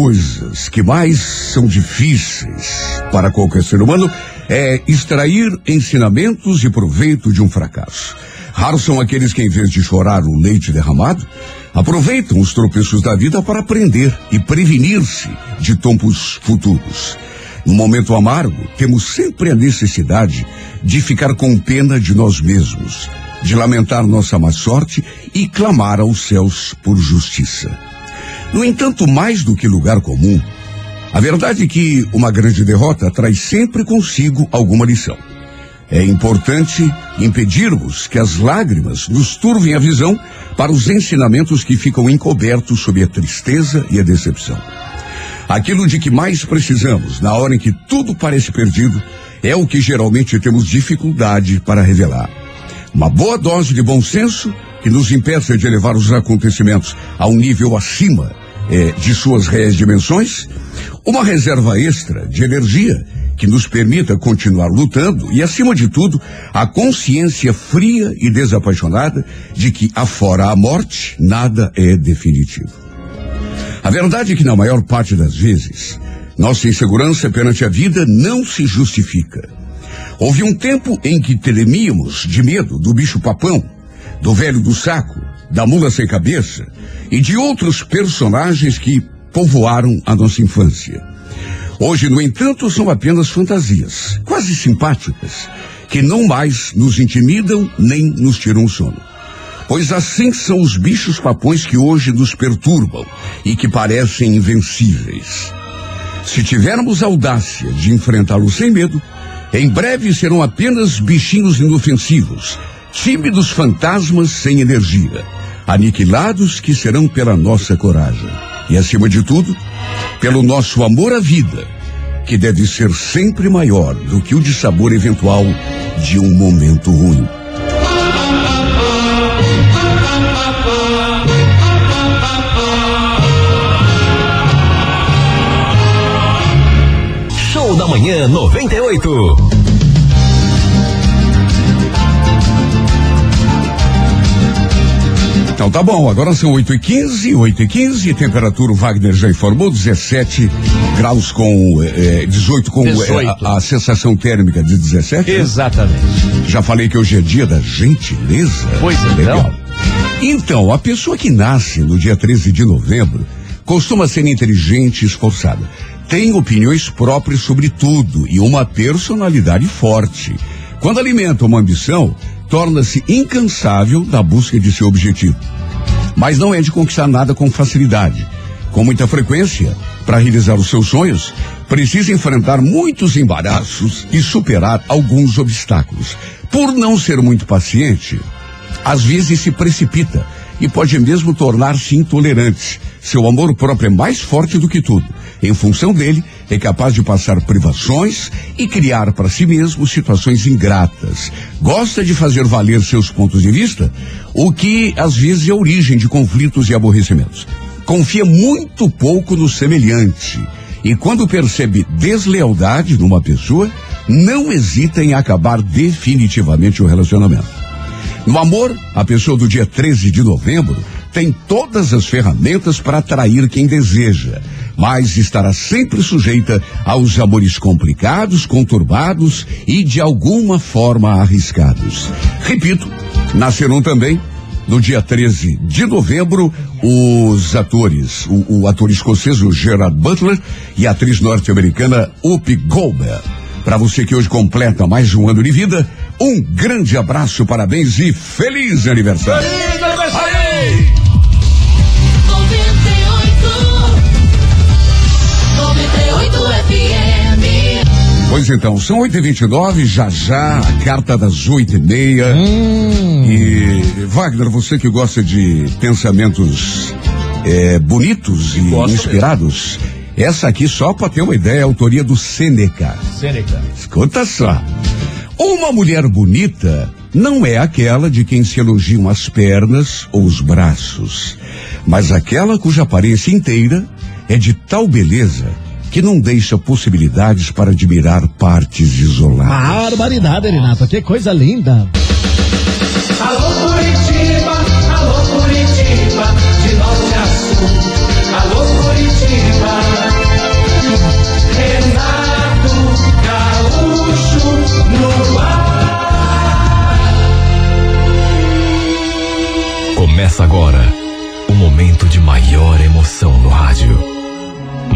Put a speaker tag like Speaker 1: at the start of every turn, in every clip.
Speaker 1: coisas que mais são difíceis para qualquer ser humano é extrair ensinamentos e proveito de um fracasso. Raros são aqueles que, em vez de chorar o leite derramado, aproveitam os tropeços da vida para aprender e prevenir-se de tombos futuros. No momento amargo, temos sempre a necessidade de ficar com pena de nós mesmos, de lamentar nossa má sorte e clamar aos céus por justiça. No entanto, mais do que lugar comum, a verdade é que uma grande derrota traz sempre consigo alguma lição. É importante impedirmos que as lágrimas nos turvem a visão para os ensinamentos que ficam encobertos sob a tristeza e a decepção. Aquilo de que mais precisamos na hora em que tudo parece perdido é o que geralmente temos dificuldade para revelar. Uma boa dose de bom senso que nos impeça de elevar os acontecimentos a um nível acima eh, de suas reais dimensões, uma reserva extra de energia que nos permita continuar lutando e, acima de tudo, a consciência fria e desapaixonada de que, afora a morte, nada é definitivo. A verdade é que, na maior parte das vezes, nossa insegurança perante a vida não se justifica. Houve um tempo em que temíamos de medo do bicho-papão, do velho do saco, da mula sem cabeça e de outros personagens que povoaram a nossa infância. Hoje, no entanto, são apenas fantasias, quase simpáticas, que não mais nos intimidam nem nos tiram o sono. Pois assim são os bichos papões que hoje nos perturbam e que parecem invencíveis. Se tivermos audácia de enfrentá-los sem medo, em breve serão apenas bichinhos inofensivos, tímidos fantasmas sem energia, aniquilados que serão pela nossa coragem. E acima de tudo, pelo nosso amor à vida, que deve ser sempre maior do que o de sabor eventual de um momento ruim.
Speaker 2: Show da Manhã 98.
Speaker 1: Então tá bom, agora são 8 e 15 8 e 15 temperatura o Wagner já informou, 17 graus com eh, 18 com
Speaker 3: 18.
Speaker 1: eh, a, a sensação térmica de 17. né?
Speaker 3: Exatamente.
Speaker 1: Já falei que hoje é dia da gentileza.
Speaker 3: Pois é,
Speaker 1: Legal. Então, a pessoa que nasce no dia 13 de novembro costuma ser inteligente e esforçada. Tem opiniões próprias sobre tudo e uma personalidade forte. Quando alimenta uma ambição, torna-se incansável da busca de seu objetivo. Mas não é de conquistar nada com facilidade. Com muita frequência, para realizar os seus sonhos, precisa enfrentar muitos embaraços e superar alguns obstáculos. Por não ser muito paciente, às vezes se precipita e pode mesmo tornar-se intolerante. Seu amor próprio é mais forte do que tudo. Em função dele, é capaz de passar privações e criar para si mesmo situações ingratas. Gosta de fazer valer seus pontos de vista, o que às vezes é origem de conflitos e aborrecimentos. Confia muito pouco no semelhante e quando percebe deslealdade numa pessoa, não hesita em acabar definitivamente o relacionamento. No amor, a pessoa do dia 13 de novembro tem todas as ferramentas para atrair quem deseja, mas estará sempre sujeita aos amores complicados, conturbados e de alguma forma arriscados. Repito, nascerão também no dia 13 de novembro, os atores, o, o ator escocês Gerard Butler e a atriz norte-americana Whoopi Goldberg. Para você que hoje completa mais um ano de vida, um grande abraço, parabéns e feliz aniversário. Aê! Pois então, são 8h29, já já, a carta das oito e meia.
Speaker 3: Hum.
Speaker 1: E, Wagner, você que gosta de pensamentos eh, bonitos e
Speaker 3: Gosto
Speaker 1: inspirados, essa aqui, só para ter uma ideia, é a autoria do Seneca.
Speaker 3: Sêneca.
Speaker 1: Escuta só. Uma mulher bonita não é aquela de quem se elogiam as pernas ou os braços, mas aquela cuja aparência inteira é de tal beleza que não deixa possibilidades para admirar partes isoladas.
Speaker 4: Barbaridade, Renato, que coisa linda.
Speaker 5: Alô Curitiba, alô Curitiba, de norte a sul. Alô Curitiba. Renato Gaúcho no ar.
Speaker 2: Começa agora o momento de maior emoção no rádio.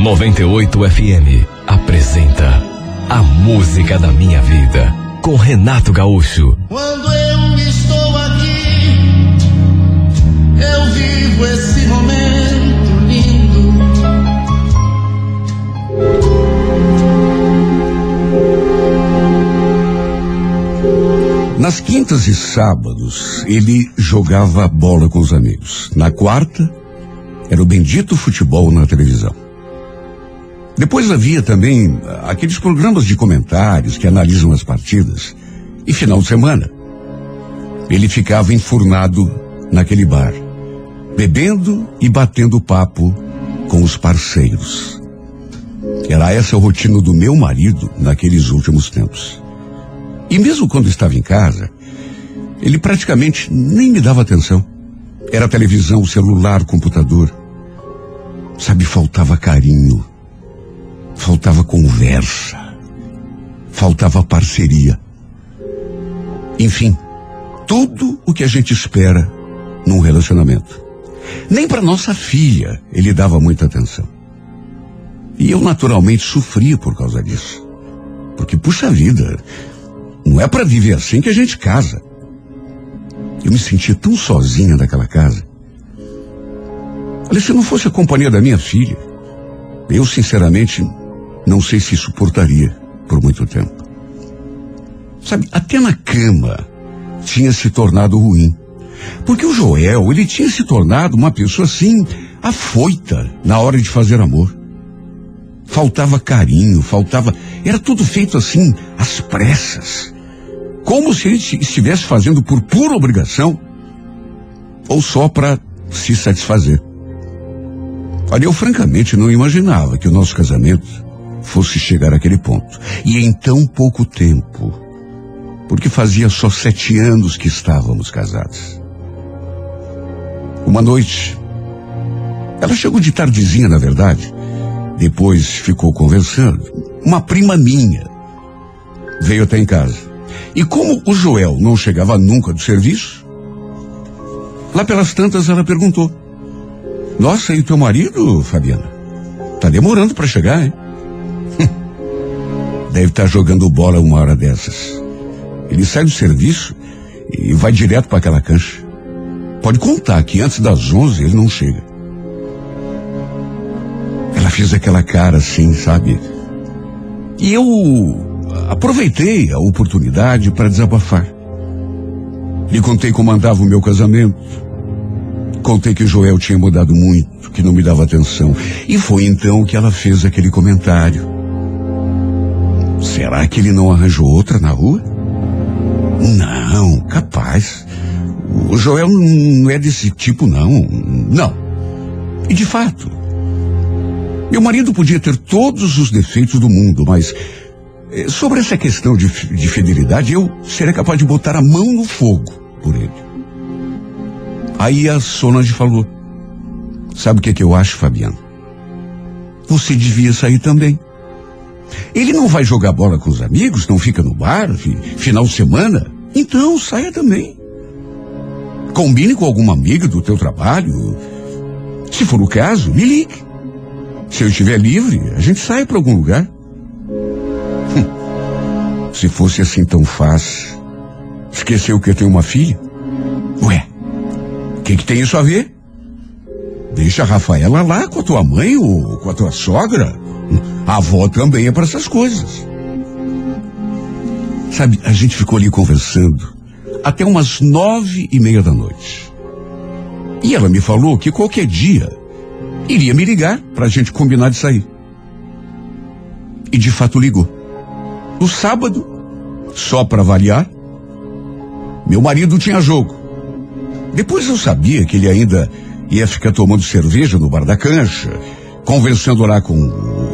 Speaker 2: 98 FM apresenta A Música da Minha Vida com Renato Gaúcho.
Speaker 5: Quando eu estou aqui, eu vivo esse momento lindo.
Speaker 1: Nas quintas e sábados, ele jogava bola com os amigos. Na quarta, era o bendito futebol na televisão. Depois havia também ah, aqueles programas de comentários que analisam as partidas. E final de semana, ele ficava enfurnado naquele bar, bebendo e batendo papo com os parceiros. Era essa a rotina do meu marido naqueles últimos tempos. E mesmo quando estava em casa, ele praticamente nem me dava atenção. Era televisão, celular, computador. Sabe, faltava carinho, faltava conversa, faltava parceria. Enfim, tudo o que a gente espera num relacionamento. Nem para nossa filha ele dava muita atenção. E eu naturalmente sofria por causa disso. Porque, puxa vida, não é para viver assim que a gente casa. Eu me sentia tão sozinha naquela casa. Olha, se não fosse a companhia da minha filha, eu sinceramente não sei se suportaria por muito tempo. Sabe, até na cama tinha se tornado ruim. Porque o Joel, ele tinha se tornado uma pessoa assim, afoita na hora de fazer amor. Faltava carinho, faltava. Era tudo feito assim, às pressas. Como se ele estivesse fazendo por pura obrigação ou só para se satisfazer. Olha, eu francamente não imaginava que o nosso casamento fosse chegar àquele ponto. E em tão pouco tempo. Porque fazia só sete anos que estávamos casados. Uma noite, ela chegou de tardezinha, na verdade. Depois ficou conversando. Uma prima minha veio até em casa. E como o Joel não chegava nunca do serviço, lá pelas tantas ela perguntou: Nossa, e teu marido, Fabiana? Tá demorando para chegar, hein? Deve estar tá jogando bola uma hora dessas. Ele sai do serviço e vai direto para aquela cancha. Pode contar que antes das onze ele não chega. Ela fez aquela cara assim, sabe? E eu aproveitei a oportunidade para desabafar. Lhe contei como andava o meu casamento. Contei que Joel tinha mudado muito, que não me dava atenção. E foi então que ela fez aquele comentário. Será que ele não arranjou outra na rua? Não, capaz. O Joel não é desse tipo, não. Não. E de fato, meu marido podia ter todos os defeitos do mundo, mas eh, sobre essa questão de, de fidelidade, eu seria capaz de botar a mão no fogo por ele. Aí a Solange falou: Sabe o que, é que eu acho, Fabiano? Você devia sair também. Ele não vai jogar bola com os amigos, não fica no bar, final de semana? Então saia também. Combine com alguma amiga do teu trabalho. Se for o caso, me ligue. Se eu estiver livre, a gente sai para algum lugar. Hum. Se fosse assim tão fácil, esqueceu que eu tenho uma filha? Ué, o que, que tem isso a ver? Deixa a Rafaela lá com a tua mãe ou com a tua sogra. A avó também é para essas coisas. Sabe, a gente ficou ali conversando até umas nove e meia da noite. E ela me falou que qualquer dia iria me ligar para a gente combinar de sair. E de fato ligou. No sábado, só para variar, meu marido tinha jogo. Depois eu sabia que ele ainda ia ficar tomando cerveja no bar da cancha, conversando lá com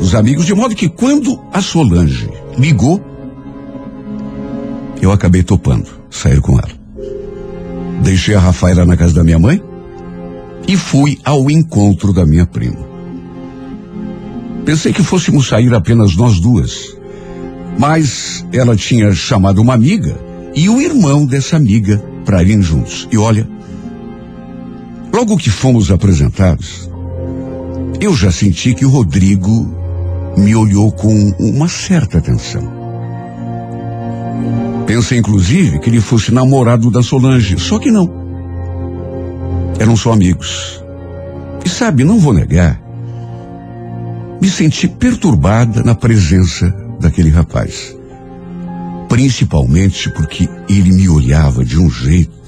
Speaker 1: os amigos, de modo que quando a Solange ligou, eu acabei topando sair com ela. Deixei a Rafaela na casa da minha mãe e fui ao encontro da minha prima. Pensei que fôssemos sair apenas nós duas, mas ela tinha chamado uma amiga e o irmão dessa amiga para irem juntos. E olha, Logo que fomos apresentados, eu já senti que o Rodrigo me olhou com uma certa atenção. Pensei, inclusive, que ele fosse namorado da Solange, só que não. Eram só amigos. E sabe, não vou negar, me senti perturbada na presença daquele rapaz. Principalmente porque ele me olhava de um jeito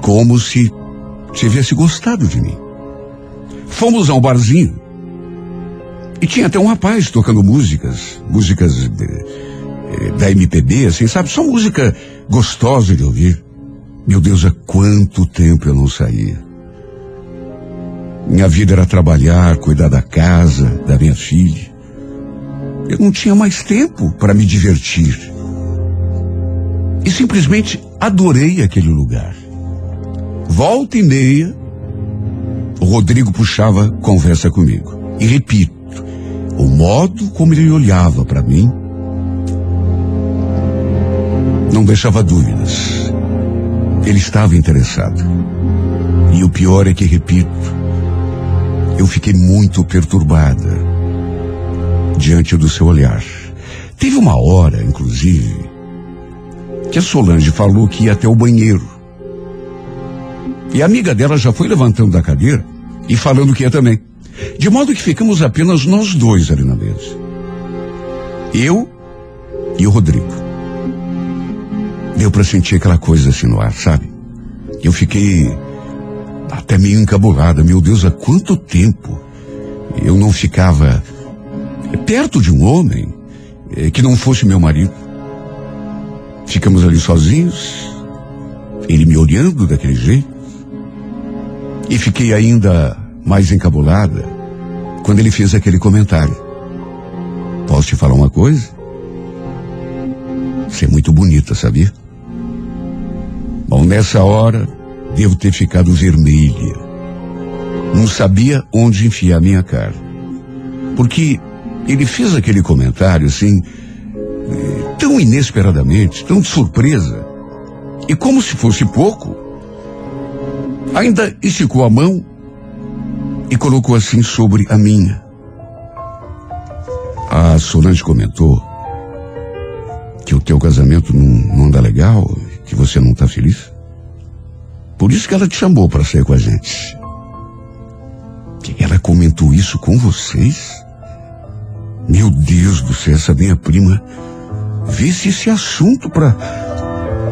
Speaker 1: como se tivesse gostado de mim. Fomos a um barzinho e tinha até um rapaz tocando músicas, músicas de, eh, da MPB, assim, sabe? Só música gostosa de ouvir. Meu Deus, há quanto tempo eu não saía. Minha vida era trabalhar, cuidar da casa, da minha filha. Eu não tinha mais tempo para me divertir. E simplesmente adorei aquele lugar. Volta e meia, o Rodrigo puxava conversa comigo. E repito, o modo como ele olhava para mim não deixava dúvidas. Ele estava interessado. E o pior é que, repito, eu fiquei muito perturbada diante do seu olhar. Teve uma hora, inclusive, que a Solange falou que ia até o banheiro. E a amiga dela já foi levantando da cadeira e falando que ia também. De modo que ficamos apenas nós dois ali na mesa. Eu e o Rodrigo. Deu para sentir aquela coisa assim no ar, sabe? Eu fiquei até meio encabulada. Meu Deus, há quanto tempo eu não ficava perto de um homem eh, que não fosse meu marido. Ficamos ali sozinhos, ele me olhando daquele jeito. E fiquei ainda mais encabulada quando ele fez aquele comentário. Posso te falar uma coisa? Você é muito bonita, sabia? Bom, nessa hora, devo ter ficado vermelha. Não sabia onde enfiar minha cara. Porque ele fez aquele comentário assim, eh, tão inesperadamente, tão de surpresa. E como se fosse pouco, ainda esticou a mão e colocou assim sobre a minha. A Solange comentou que o teu casamento não, não anda legal, que você não está feliz. Por isso que ela te chamou para sair com a gente. Ela comentou isso com vocês? Meu Deus do céu, essa minha prima vê se esse assunto para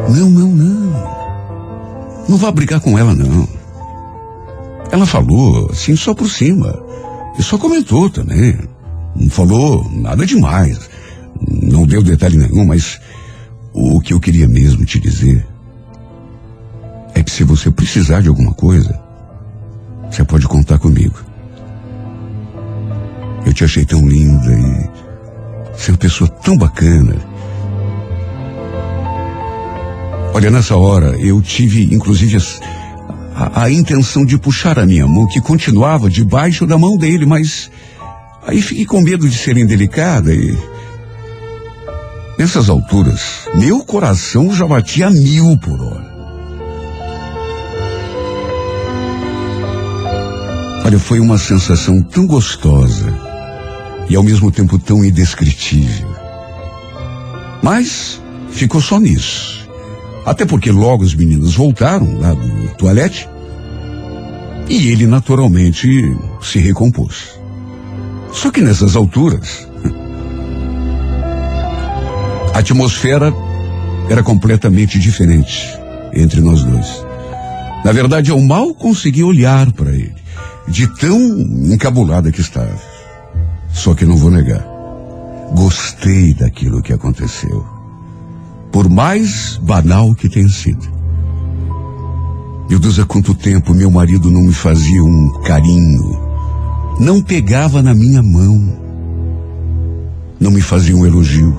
Speaker 1: Não, não, não. Não vá brigar com ela, não. Ela falou, assim, só por cima. E só comentou também. Não falou nada demais. Não deu detalhe nenhum, mas o que eu queria mesmo te dizer é que se você precisar de alguma coisa, você pode contar comigo. Eu te achei tão linda e você é uma pessoa tão bacana. Olha, nessa hora eu tive, inclusive, a, a, intenção de puxar a minha mão, que continuava debaixo da mão dele, mas aí fiquei com medo de ser indelicada e. Nessas alturas, meu coração já batia mil por hora. Olha, foi uma sensação tão gostosa e ao mesmo tempo tão indescritível. Mas ficou só nisso. Até porque logo os meninos voltaram lá do toalete e ele naturalmente se recompôs. Só que nessas alturas, a atmosfera era completamente diferente entre nós dois. Na verdade, eu mal consegui olhar para ele de tão encabulada que estava. Só que não vou negar. Gostei daquilo que aconteceu. Por mais banal que tenha sido. Meu Deus, há quanto tempo meu marido não me fazia um carinho, não pegava na minha mão, não me fazia um elogio.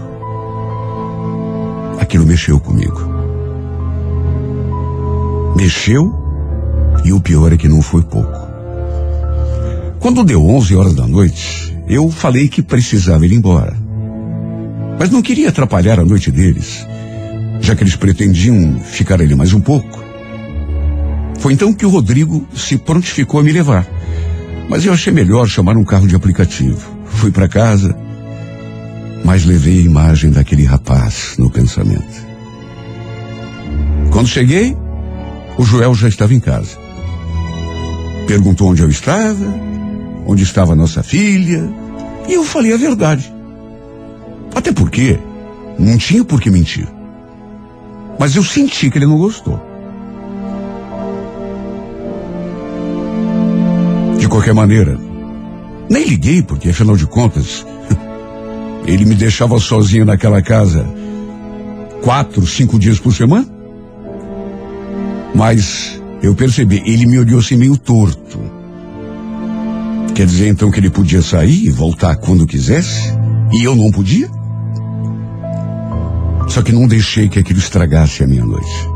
Speaker 1: Aquilo mexeu comigo. Mexeu e o pior é que não foi pouco. Quando deu 11 horas da noite, eu falei que precisava ir embora. Mas não queria atrapalhar a noite deles, já que eles pretendiam ficar ali mais um pouco. Foi então que o Rodrigo se prontificou a me levar. Mas eu achei melhor chamar um carro de aplicativo. Fui para casa, mas levei a imagem daquele rapaz no pensamento. Quando cheguei, o Joel já estava em casa. Perguntou onde eu estava, onde estava nossa filha, e eu falei a verdade. Até porque não tinha por que mentir. Mas eu senti que ele não gostou. De qualquer maneira, nem liguei, porque afinal de contas, ele me deixava sozinho naquela casa quatro, cinco dias por semana. Mas eu percebi, ele me olhou assim meio torto. Quer dizer então que ele podia sair e voltar quando quisesse? E eu não podia? Só que não deixei que aquilo estragasse a minha noite.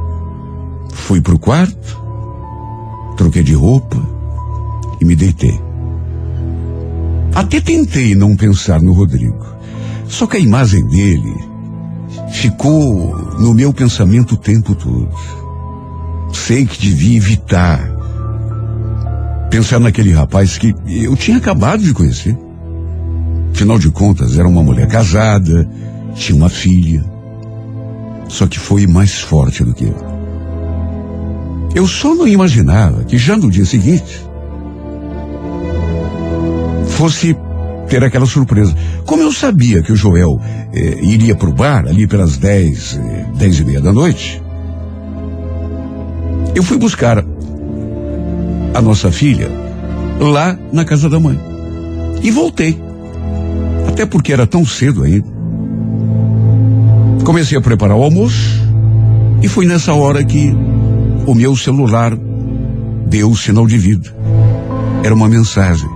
Speaker 1: Fui pro quarto, troquei de roupa, e me deitei. Até tentei não pensar no Rodrigo. Só que a imagem dele ficou no meu pensamento o tempo todo. Sei que devia evitar pensar naquele rapaz que eu tinha acabado de conhecer. Afinal de contas, era uma mulher casada, tinha uma filha. Só que foi mais forte do que eu. Eu só não imaginava que já no dia seguinte fosse ter aquela surpresa. Como eu sabia que o Joel eh, iria para o bar ali pelas dez, eh, dez e meia da noite, eu fui buscar a nossa filha lá na casa da mãe. E voltei. Até porque era tão cedo ainda. Comecei a preparar o almoço e foi nessa hora que o meu celular deu o sinal de vida. Era uma mensagem.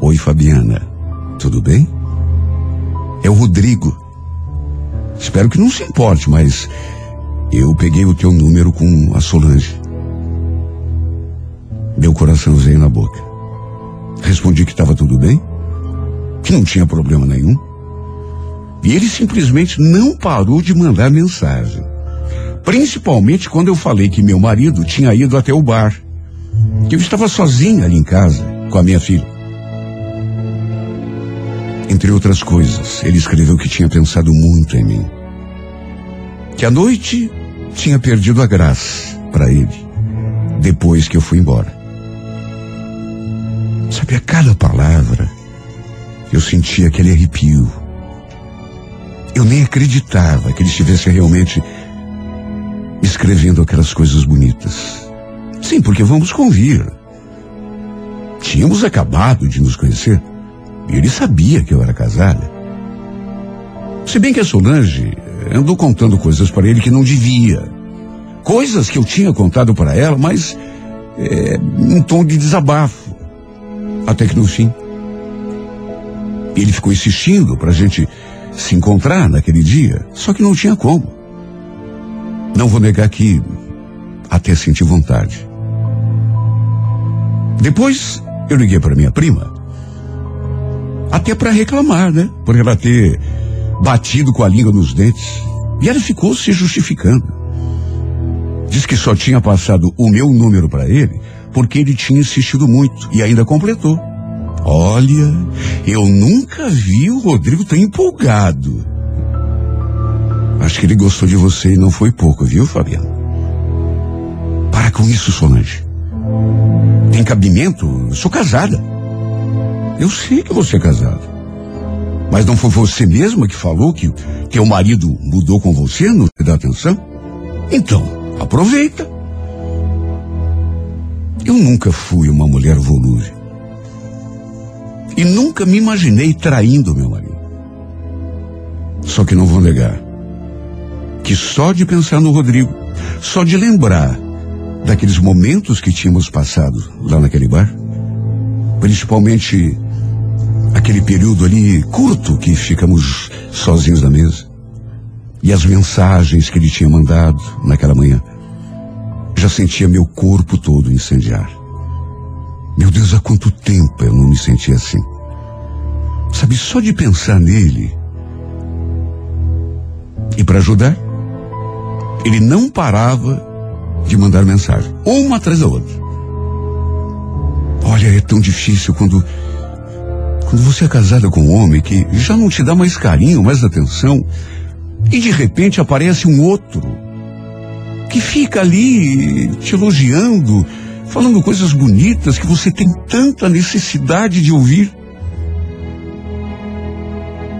Speaker 1: Oi, Fabiana. Tudo bem? É o Rodrigo. Espero que não se importe, mas eu peguei o teu número com a Solange. Meu coraçãozinho na boca. Respondi que estava tudo bem, que não tinha problema nenhum. E ele simplesmente não parou de mandar mensagem. Principalmente quando eu falei que meu marido tinha ido até o bar. Que eu estava sozinha ali em casa com a minha filha. Entre outras coisas, ele escreveu que tinha pensado muito em mim. Que a noite tinha perdido a graça para ele, depois que eu fui embora. Sabe, a cada palavra, eu sentia aquele arrepio. Eu nem acreditava que ele estivesse realmente escrevendo aquelas coisas bonitas. Sim, porque vamos convir. Tínhamos acabado de nos conhecer. E ele sabia que eu era casada. Se bem que a Solange andou contando coisas para ele que não devia. Coisas que eu tinha contado para ela, mas é, um tom de desabafo. Até que no fim, ele ficou insistindo para a gente se encontrar naquele dia, só que não tinha como. Não vou negar que até senti vontade. Depois eu liguei para minha prima até para reclamar, né? Por ela ter batido com a língua nos dentes. E ela ficou se justificando. Diz que só tinha passado o meu número para ele porque ele tinha insistido muito e ainda completou. Olha, eu nunca vi o Rodrigo tão empolgado. Acho que ele gostou de você e não foi pouco, viu, Fabiano? Para com isso, Solange. Tem cabimento? Eu sou casada. Eu sei que você é casado. Mas não foi você mesma que falou que teu marido mudou com você, não te dá atenção? Então, aproveita. Eu nunca fui uma mulher volúvel. E nunca me imaginei traindo meu marido. Só que não vou negar que só de pensar no Rodrigo, só de lembrar daqueles momentos que tínhamos passado lá naquele bar, principalmente aquele período ali curto que ficamos sozinhos na mesa. E as mensagens que ele tinha mandado naquela manhã. Já sentia meu corpo todo incendiar. Meu Deus, há quanto tempo eu não me sentia assim. Sabe, só de pensar nele. E para ajudar, ele não parava de mandar mensagem, uma atrás da outra. Olha, é tão difícil quando quando você é casada com um homem que já não te dá mais carinho, mais atenção, e de repente aparece um outro que fica ali te elogiando, falando coisas bonitas que você tem tanta necessidade de ouvir.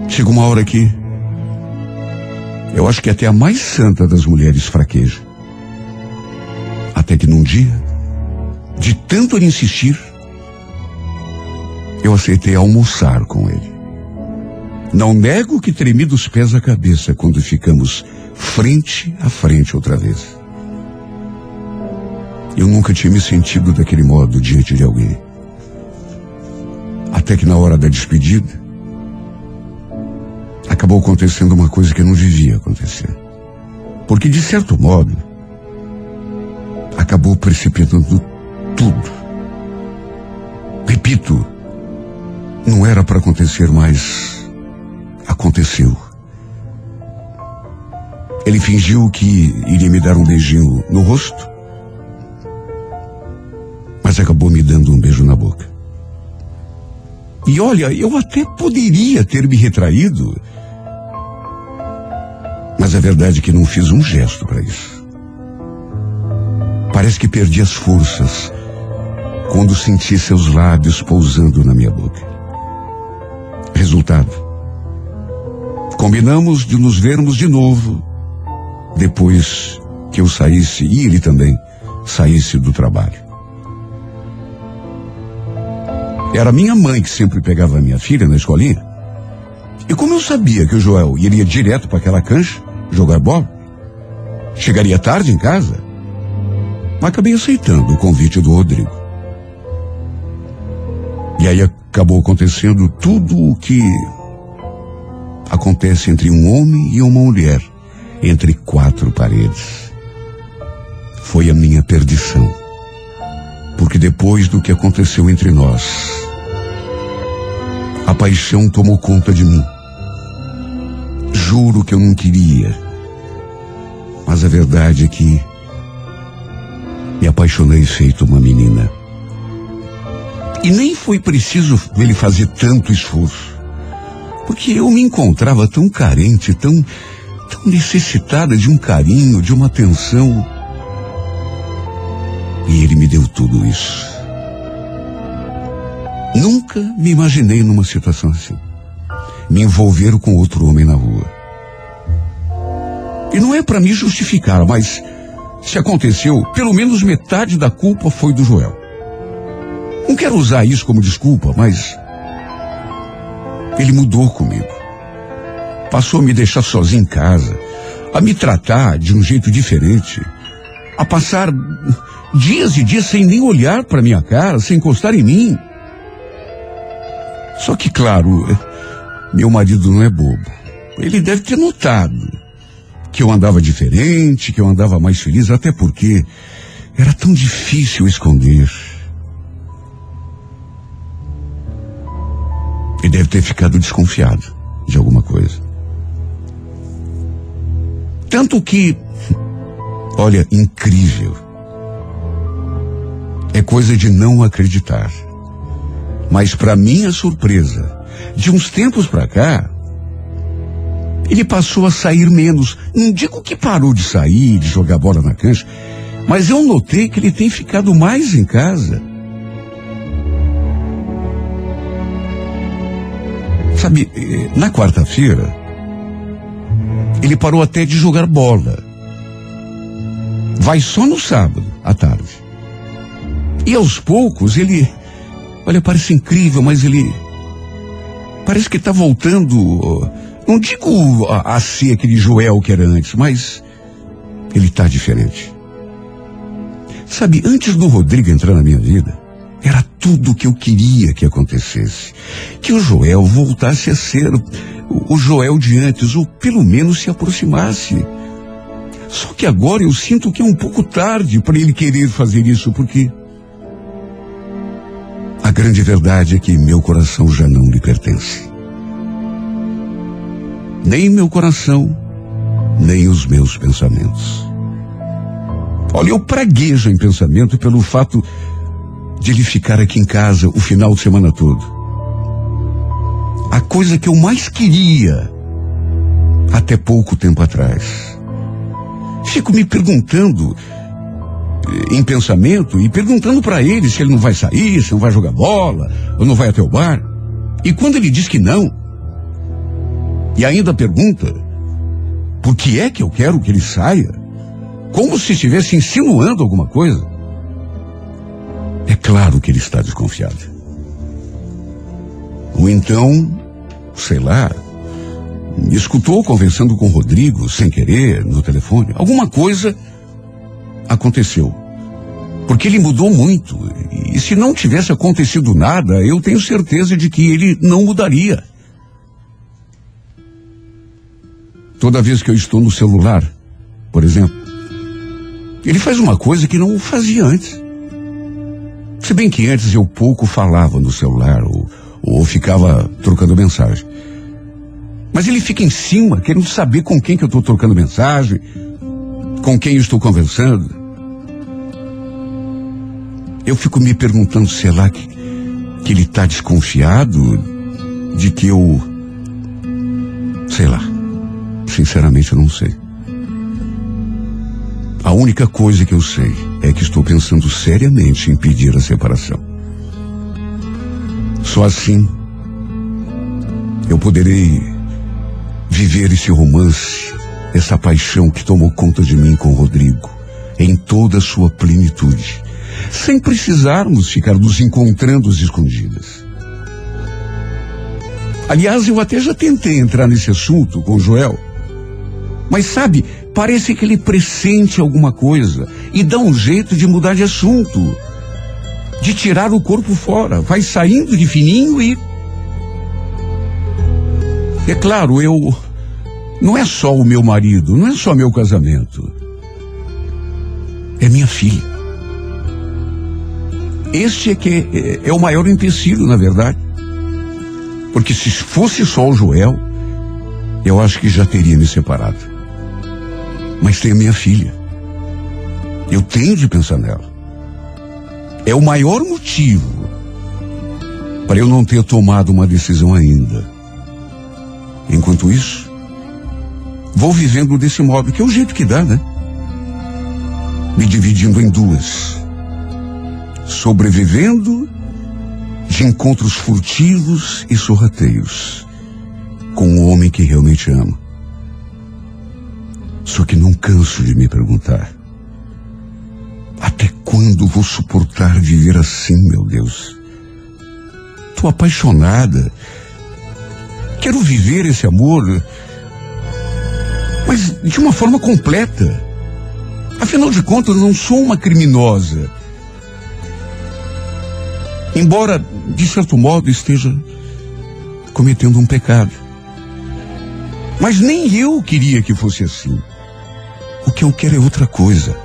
Speaker 1: Chega uma hora que eu acho que até a mais santa das mulheres fraqueja. Até que num dia, de tanto ele insistir, eu aceitei almoçar com ele. Não nego que tremi dos pés à cabeça quando ficamos frente a frente outra vez. Eu nunca tinha me sentido daquele modo diante de alguém. Até que na hora da despedida, acabou acontecendo uma coisa que não devia acontecer. Porque, de certo modo, acabou precipitando tudo. Repito, não era para acontecer, mas aconteceu. Ele fingiu que iria me dar um beijinho no rosto, mas acabou me dando um beijo na boca. E olha, eu até poderia ter me retraído, mas a verdade é que não fiz um gesto para isso. Parece que perdi as forças quando senti seus lábios pousando na minha boca. Resultado. Combinamos de nos vermos de novo depois que eu saísse e ele também saísse do trabalho. Era minha mãe que sempre pegava minha filha na escolinha. E como eu sabia que o Joel iria direto para aquela cancha jogar bola, chegaria tarde em casa, acabei aceitando o convite do Rodrigo. E aí acabou acontecendo tudo o que acontece entre um homem e uma mulher, entre quatro paredes. Foi a minha perdição. Porque depois do que aconteceu entre nós, a paixão tomou conta de mim. Juro que eu não queria. Mas a verdade é que me apaixonei feito uma menina. E nem foi preciso ele fazer tanto esforço. Porque eu me encontrava tão carente, tão, tão necessitada de um carinho, de uma atenção. E ele me deu tudo isso. Nunca me imaginei numa situação assim. Me envolver com outro homem na rua. E não é para me justificar, mas se aconteceu, pelo menos metade da culpa foi do Joel. Não quero usar isso como desculpa, mas ele mudou comigo. Passou a me deixar sozinho em casa, a me tratar de um jeito diferente, a passar dias e dias sem nem olhar para minha cara, sem encostar em mim. Só que, claro, meu marido não é bobo. Ele deve ter notado que eu andava diferente, que eu andava mais feliz, até porque era tão difícil esconder. E deve ter ficado desconfiado de alguma coisa. Tanto que, olha, incrível. É coisa de não acreditar. Mas para minha surpresa, de uns tempos para cá, ele passou a sair menos. Não digo que parou de sair, de jogar bola na cancha, mas eu notei que ele tem ficado mais em casa. Sabe, eh, na quarta-feira, ele parou até de jogar bola. Vai só no sábado, à tarde. E aos poucos ele. Olha, parece incrível, mas ele. Parece que está voltando. Não digo a, a, ser aquele Joel que era antes, mas. Ele está diferente. Sabe, antes do Rodrigo entrar na minha vida, era tudo o que eu queria que acontecesse. Que o Joel voltasse a ser o, o Joel de antes, ou pelo menos se aproximasse. Só que agora eu sinto que é um pouco tarde para ele querer fazer isso, porque. A grande verdade é que meu coração já não lhe pertence. Nem meu coração, nem os meus pensamentos. Olha, eu praguejo em pensamento pelo fato de ele ficar aqui em casa o final de semana todo. A coisa que eu mais queria até pouco tempo atrás. Fico me perguntando em pensamento e perguntando para ele se ele não vai sair, se não vai jogar bola, ou não vai até o bar. E quando ele diz que não, e ainda pergunta por que é que eu quero que ele saia, como se estivesse insinuando alguma coisa, é claro que ele está desconfiado. Ou então, sei lá, escutou conversando com Rodrigo sem querer no telefone. Alguma coisa aconteceu. Porque ele mudou muito. E se não tivesse acontecido nada, eu tenho certeza de que ele não mudaria. Toda vez que eu estou no celular, por exemplo, ele faz uma coisa que não fazia antes. Se bem que antes eu pouco falava no celular ou, ou ficava trocando mensagem. Mas ele fica em cima, querendo saber com quem que eu estou trocando mensagem, com quem estou conversando. Eu fico me perguntando, sei lá, que, que ele está desconfiado de que eu. Sei lá. Sinceramente, eu não sei. A única coisa que eu sei é que estou pensando seriamente em pedir a separação. Só assim eu poderei viver esse romance, essa paixão que tomou conta de mim com Rodrigo, em toda a sua plenitude, sem precisarmos ficar nos encontrando às escondidas. Aliás, eu até já tentei entrar nesse assunto com Joel. Mas sabe, parece que ele pressente alguma coisa e dá um jeito de mudar de assunto. De tirar o corpo fora. Vai saindo de fininho e é claro, eu. Não é só o meu marido, não é só meu casamento. É minha filha. Este é que é, é o maior empecilho, na verdade. Porque se fosse só o Joel, eu acho que já teria me separado. Mas tem a minha filha. Eu tenho de pensar nela. É o maior motivo para eu não ter tomado uma decisão ainda. Enquanto isso, vou vivendo desse modo, que é o jeito que dá, né? Me dividindo em duas. Sobrevivendo de encontros furtivos e sorrateiros com o homem que realmente amo. Só que não canso de me perguntar: até quando vou suportar viver assim, meu Deus? Tô apaixonada Quero viver esse amor, mas de uma forma completa. Afinal de contas, não sou uma criminosa. Embora, de certo modo, esteja cometendo um pecado. Mas nem eu queria que fosse assim. O que eu quero é outra coisa.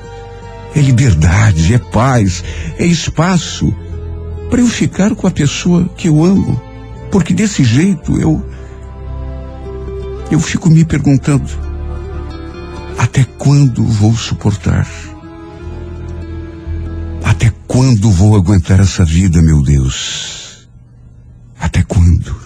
Speaker 1: É liberdade, é paz, é espaço para eu ficar com a pessoa que eu amo. Porque desse jeito eu eu fico me perguntando: até quando vou suportar? Até quando vou aguentar essa vida, meu Deus? Até quando?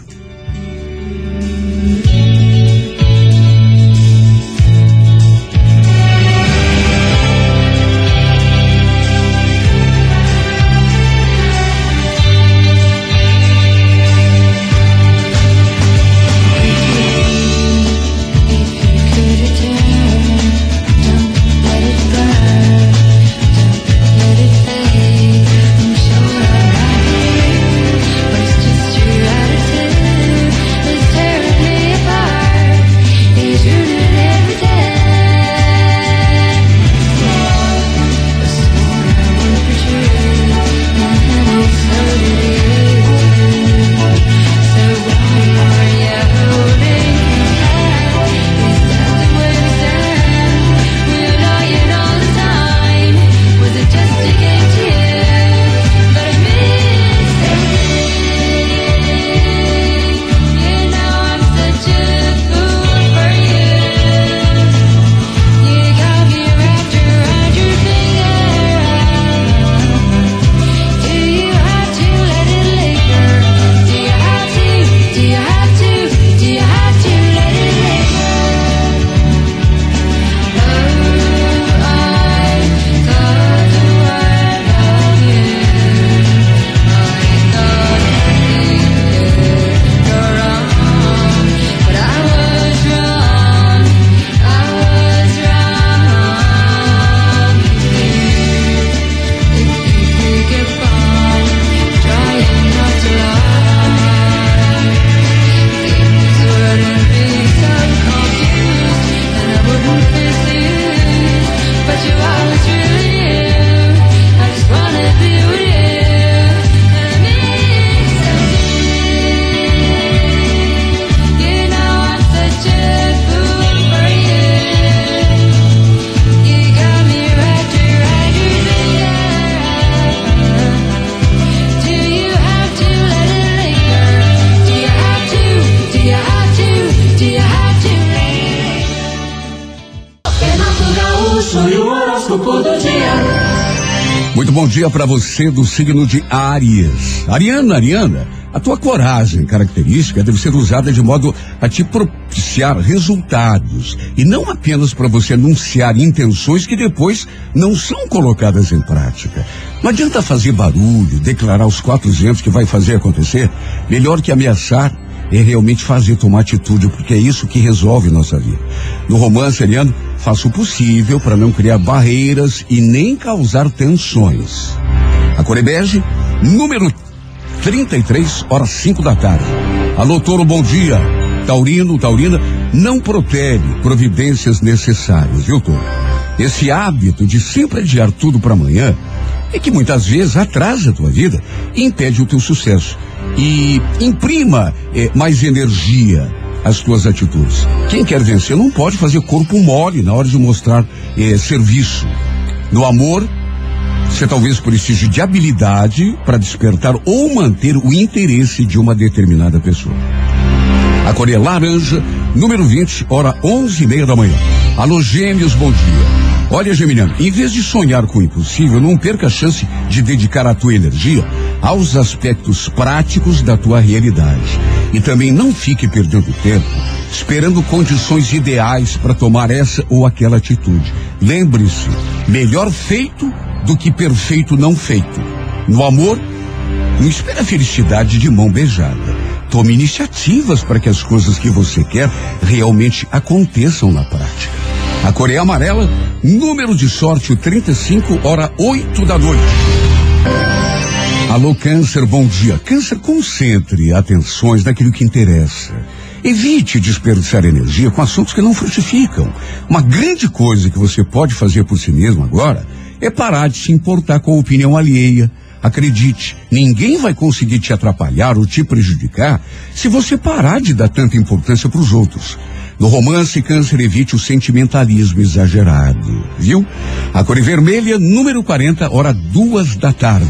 Speaker 1: Para você do signo de Áries. Ariana, Ariana, a tua coragem característica deve ser usada de modo a te propiciar resultados e não apenas para você anunciar intenções que depois não são colocadas em prática. Não adianta fazer barulho, declarar os quatro ventos que vai fazer acontecer. Melhor que ameaçar é realmente fazer tomar atitude, porque é isso que resolve nossa vida. No romance, Ariano, faça o possível para não criar barreiras e nem causar tensões. A Corebege, número 33, horas 5 da tarde. Alô, Toro, bom dia. Taurino, Taurina, não protege providências necessárias, viu, Toro? Esse hábito de sempre adiar tudo para amanhã é que muitas vezes atrasa a tua vida e impede o teu sucesso. E imprima eh, mais energia às tuas atitudes. Quem quer vencer não pode fazer corpo mole na hora de mostrar eh, serviço. No amor, você talvez precise de habilidade para despertar ou manter o interesse de uma determinada pessoa. A cor é laranja, número 20, hora onze e meia da manhã. Alô, gêmeos, bom dia. Olha, Geminiano, em vez de sonhar com o impossível, não perca a chance de dedicar a tua energia aos aspectos práticos da tua realidade. E também não fique perdendo tempo esperando condições ideais para tomar essa ou aquela atitude. Lembre-se, melhor feito do que perfeito não feito. No amor, não espera a felicidade de mão beijada. Tome iniciativas para que as coisas que você quer realmente aconteçam na prática. A Coreia Amarela, número de sorte o 35, hora 8 da noite. Alô, Câncer, bom dia. Câncer, concentre atenções naquilo que interessa. Evite desperdiçar energia com assuntos que não frutificam. Uma grande coisa que você pode fazer por si mesmo agora é parar de se importar com a opinião alheia. Acredite, ninguém vai conseguir te atrapalhar ou te prejudicar se você parar de dar tanta importância para os outros. No romance, câncer evite o sentimentalismo exagerado, viu? A cor é vermelha, número 40, hora duas da tarde.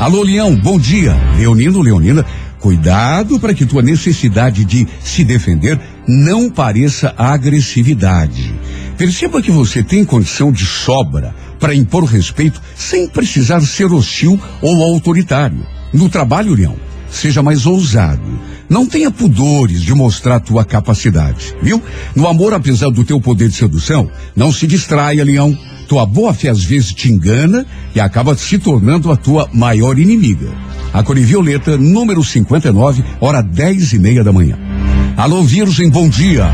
Speaker 1: Alô, Leão, bom dia. Leonino, Leonina, cuidado para que tua necessidade de se defender não pareça agressividade. Perceba que você tem condição de sobra para impor respeito sem precisar ser hostil ou autoritário. No trabalho, Leão, seja mais ousado. Não tenha pudores de mostrar tua capacidade, viu? No amor, apesar do teu poder de sedução, não se distraia, Leão. Tua boa fé às vezes te engana e acaba se tornando a tua maior inimiga. A cor violeta, número 59, hora dez e meia da manhã. Alô, Virgem, bom dia.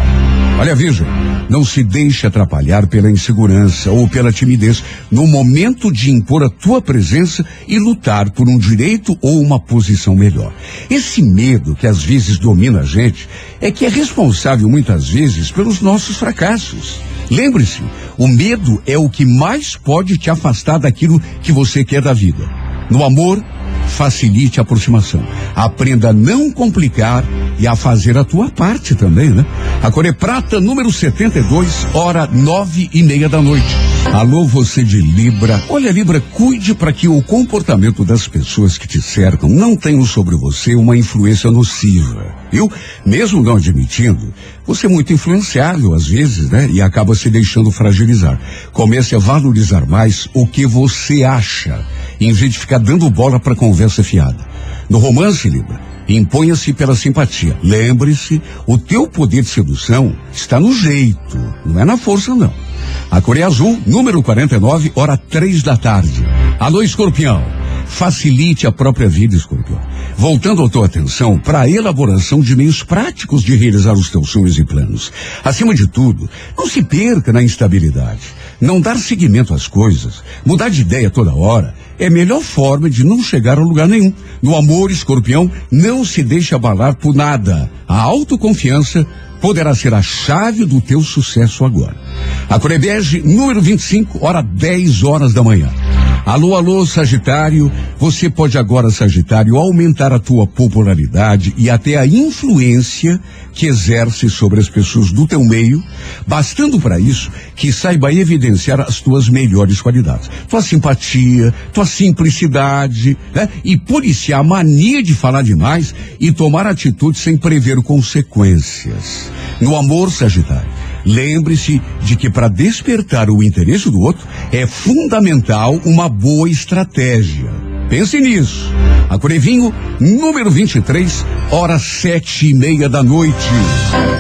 Speaker 1: Olha, Virgem, não se deixe atrapalhar pela insegurança ou pela timidez no momento de impor a tua presença e lutar por um direito ou uma posição melhor. Esse medo que às vezes domina a gente é que é responsável muitas vezes pelos nossos fracassos. Lembre-se, o medo é o que mais pode te afastar daquilo que você quer da vida. No amor, facilite a aproximação. Aprenda a não complicar e a fazer a tua parte também, né? A Core Prata, número 72, hora nove e meia da noite. Alô, você de Libra. Olha, Libra, cuide para que o comportamento das pessoas que te cercam não tenham sobre você uma influência nociva, viu? Mesmo não admitindo, você é muito influenciável às vezes, né? E acaba se deixando fragilizar. Comece a valorizar mais o que você acha, em vez de ficar dando bola para conversa fiada. No romance, Libra, imponha-se pela simpatia. Lembre-se, o teu poder de sedução está no jeito, não é na força, não. A Coreia Azul, número 49, hora três da tarde. Alô, escorpião. Facilite a própria vida, escorpião. Voltando a tua atenção para a elaboração de meios práticos de realizar os teus sonhos e planos. Acima de tudo, não se perca na instabilidade. Não dar seguimento às coisas, mudar de ideia toda hora, é a melhor forma de não chegar a lugar nenhum. No amor, escorpião, não se deixe abalar por nada. A autoconfiança poderá ser a chave do teu sucesso agora. A Corebege, número 25, hora 10 horas da manhã. Alô, alô, Sagitário. Você pode agora, Sagitário, aumentar a tua popularidade e até a influência que exerce sobre as pessoas do teu meio, bastando para isso que saiba evidenciar as tuas melhores qualidades. Tua simpatia, tua simplicidade, né? E policiar a mania de falar demais e tomar atitude sem prever consequências. No amor, Sagitário, Lembre-se de que para despertar o interesse do outro é fundamental uma boa estratégia. Pense nisso. A Corevinho, número 23, hora sete e meia da noite.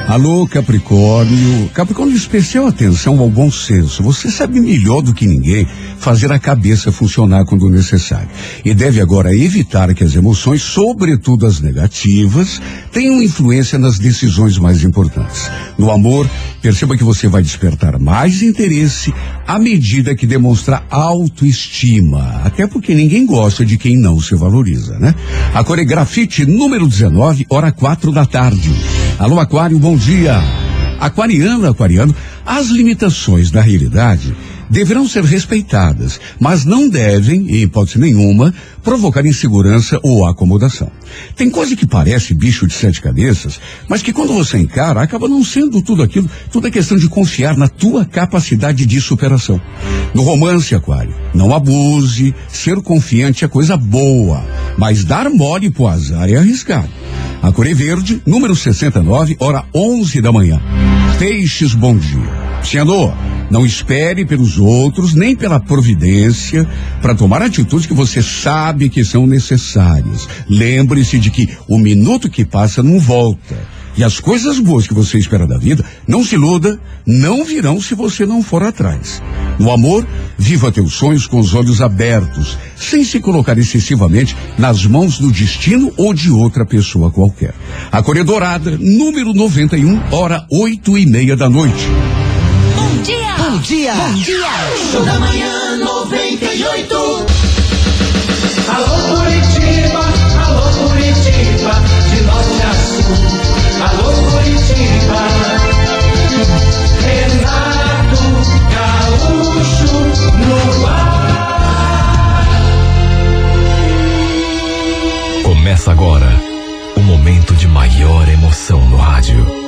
Speaker 1: Alô, Capricórnio. Capricórnio, especial atenção ao bom senso. Você sabe melhor do que ninguém fazer a cabeça funcionar quando necessário. E deve agora evitar que as emoções, sobretudo as negativas, tenham influência nas decisões mais importantes. No amor, perceba que você vai despertar mais interesse à medida que demonstrar autoestima. Até porque ninguém gosta de quem não se valoriza, né? A Coregrafite número 19, hora quatro da tarde. Alô, Aquário, bom dia. Aquariano, aquariano, as limitações da realidade deverão ser respeitadas, mas não devem, em hipótese nenhuma, provocar insegurança ou acomodação. Tem coisa que parece bicho de sete cabeças, mas que quando você encara, acaba não sendo tudo aquilo. Tudo é questão de confiar na tua capacidade de superação. No romance, Aquário, não abuse, ser confiante é coisa boa, mas dar mole pro azar é arriscado. A Coré Verde, número 69, hora 11 da manhã. Peixes, bom dia. Senhor, não espere pelos outros, nem pela providência, para tomar atitudes que você sabe que são necessárias. Lembre-se de que o minuto que passa não volta. E as coisas boas que você espera da vida, não se iluda, não virão se você não for atrás. No amor, viva teus sonhos com os olhos abertos, sem se colocar excessivamente nas mãos do destino ou de outra pessoa qualquer. A Coré Dourada, número 91, hora oito e meia da noite.
Speaker 6: Bom dia!
Speaker 4: Bom dia!
Speaker 6: Bom dia!
Speaker 5: Show da manhã 98. Alô Curitiba, alô Curitiba, de norte a sul. Alô Curitiba. Renato Gaúcho no ar.
Speaker 2: Começa agora o momento de maior emoção no rádio.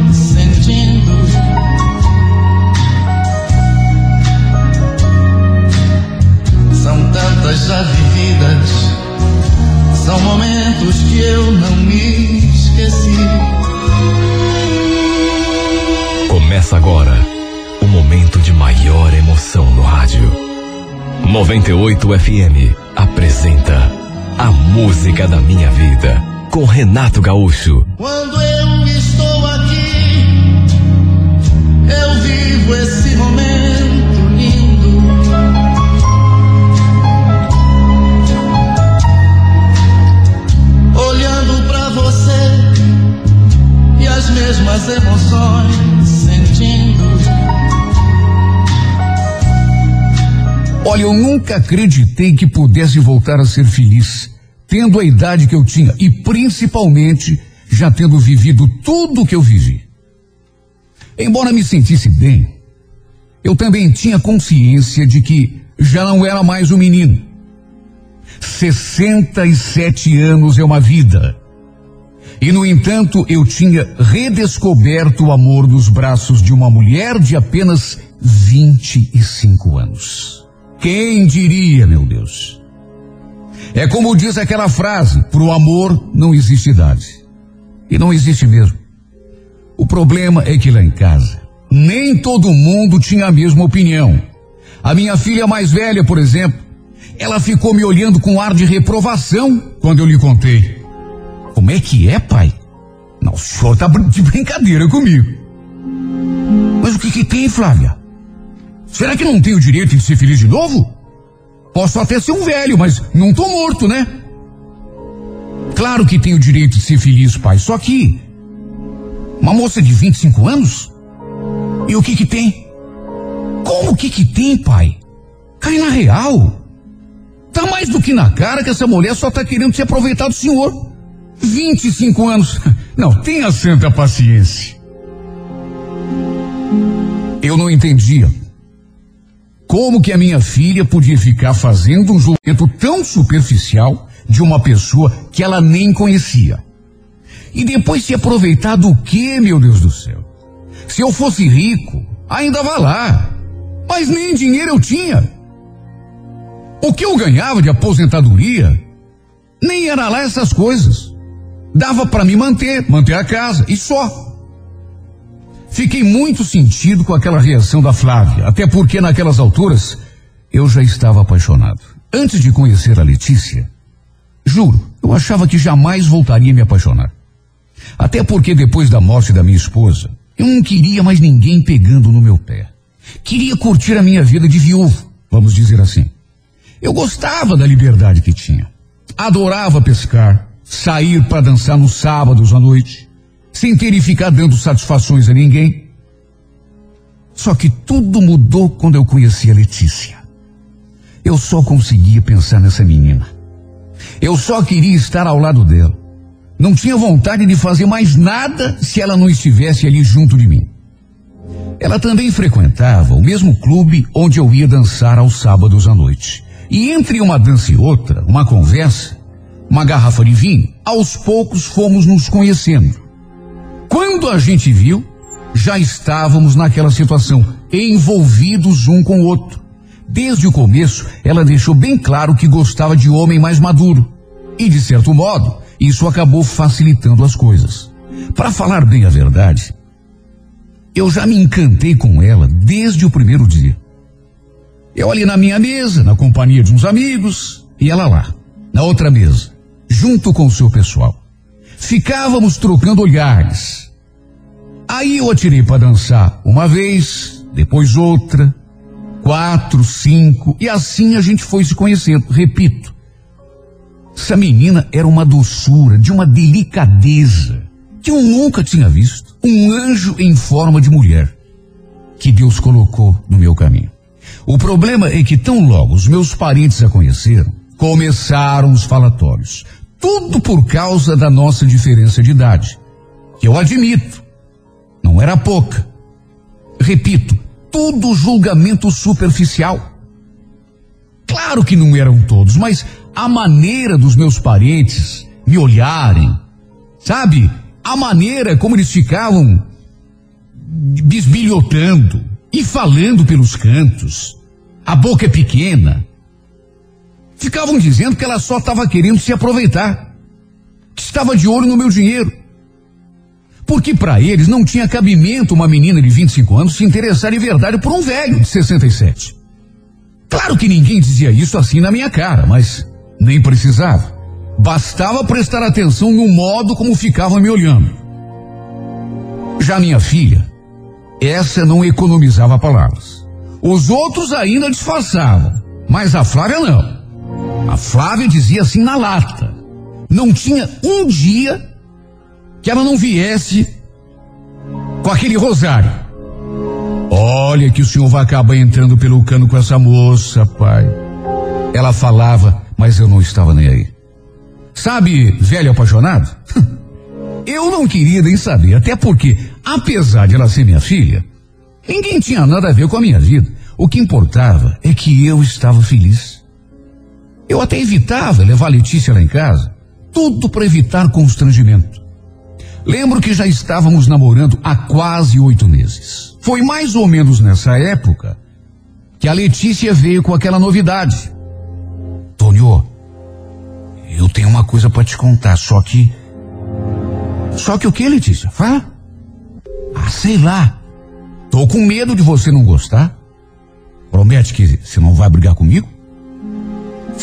Speaker 5: já vividas, são momentos que eu não me esqueci.
Speaker 2: Começa agora o momento de maior emoção no rádio. 98 FM apresenta A Música da Minha Vida com Renato Gaúcho.
Speaker 5: Quando eu estou aqui, eu vivo esse mesmas emoções sentindo.
Speaker 3: Olha, eu nunca acreditei que pudesse voltar a ser feliz, tendo a idade que eu tinha e principalmente já tendo vivido tudo que eu vivi. Embora me sentisse bem, eu também tinha consciência de que já não era mais um menino. 67 anos é uma vida. E, no entanto, eu tinha redescoberto o amor nos braços de uma mulher de apenas 25 anos. Quem diria, meu Deus? É como diz aquela frase: pro amor não existe idade. E não existe mesmo. O problema é que lá em casa, nem todo mundo tinha a mesma opinião. A minha filha mais velha, por exemplo, ela ficou me olhando com ar de reprovação quando eu lhe contei. Como é que é, pai? Não, o senhor tá de brincadeira comigo. Mas o que que tem, Flávia? Será que não tenho o direito de ser feliz de novo? Posso até ser um velho, mas não tô morto, né? Claro que tenho o direito de ser feliz, pai, só que. Uma moça de 25 anos? E o que que tem? Como o que que tem, pai? Cai na real. Tá mais do que na cara que essa mulher só tá querendo se aproveitar do senhor. 25 anos. Não, tenha santa paciência. Eu não entendia
Speaker 1: Como que a minha filha podia ficar fazendo um julgamento tão superficial de uma pessoa que ela nem conhecia? E depois se aproveitar do que, meu Deus do céu? Se eu fosse rico, ainda vá lá. Mas nem dinheiro eu tinha. O que eu ganhava de aposentadoria nem era lá essas coisas. Dava para me manter, manter a casa e só. Fiquei muito sentido com aquela reação da Flávia, até porque naquelas alturas eu já estava apaixonado. Antes de conhecer a Letícia, juro, eu achava que jamais voltaria a me apaixonar. Até porque depois da morte da minha esposa, eu não queria mais ninguém pegando no meu pé. Queria curtir a minha vida de viúvo, vamos dizer assim. Eu gostava da liberdade que tinha. Adorava pescar, sair para dançar nos sábados à noite, sem ter e ficar dando satisfações a ninguém. Só que tudo mudou quando eu conheci a Letícia. Eu só conseguia pensar nessa menina. Eu só queria estar ao lado dela. Não tinha vontade de fazer mais nada se ela não estivesse ali junto de mim. Ela também frequentava o mesmo clube onde eu ia dançar aos sábados à noite. E entre uma dança e outra, uma conversa, uma garrafa de vinho, aos poucos fomos nos conhecendo. Quando a gente viu, já estávamos naquela situação, envolvidos um com o outro. Desde o começo, ela deixou bem claro que gostava de homem mais maduro. E, de certo modo, isso acabou facilitando as coisas. Para falar bem a verdade, eu já me encantei com ela desde o primeiro dia. Eu ali na minha mesa, na companhia de uns amigos, e ela lá, na outra mesa, junto com o seu pessoal. Ficávamos trocando olhares. Aí eu atirei para dançar uma vez, depois outra, quatro, cinco, e assim a gente foi se conhecendo. Repito, essa menina era uma doçura, de uma delicadeza, que eu nunca tinha visto. Um anjo em forma de mulher, que Deus colocou no meu caminho. O problema é que tão logo os meus parentes a conheceram, começaram os falatórios. Tudo por causa da nossa diferença de idade. Que eu admito, não era pouca. Repito, tudo julgamento superficial. Claro que não eram todos, mas a maneira dos meus parentes me olharem, sabe? A maneira como eles ficavam bisbilhotando e falando pelos cantos. A boca é pequena. Ficavam dizendo que ela só estava querendo se aproveitar, que estava de olho no meu dinheiro. Porque para eles não tinha cabimento uma menina de 25 anos se interessar de verdade por um velho de 67. Claro que ninguém dizia isso assim na minha cara, mas nem precisava. Bastava prestar atenção no modo como ficava me olhando. Já minha filha, essa não economizava palavras. Os outros ainda disfarçavam, mas a Flávia não. A Flávia dizia assim na lata. Não tinha um dia que ela não viesse com aquele rosário. Olha que o senhor vai acabar entrando pelo cano com essa moça, pai. Ela falava mas eu não estava nem aí. Sabe, velho apaixonado? eu não queria nem saber, até porque, apesar de ela ser minha filha, ninguém tinha nada a ver com a minha vida. O que importava é que eu estava feliz. Eu até evitava levar Letícia lá em casa, tudo para evitar constrangimento. Lembro que já estávamos namorando há quase oito meses. Foi mais ou menos nessa época que a Letícia veio com aquela novidade. Antônio, eu tenho uma coisa para te contar, só que. Só que o que, Letícia? Fala. Ah, sei lá. Tô com medo de você não gostar. Promete que você não vai brigar comigo?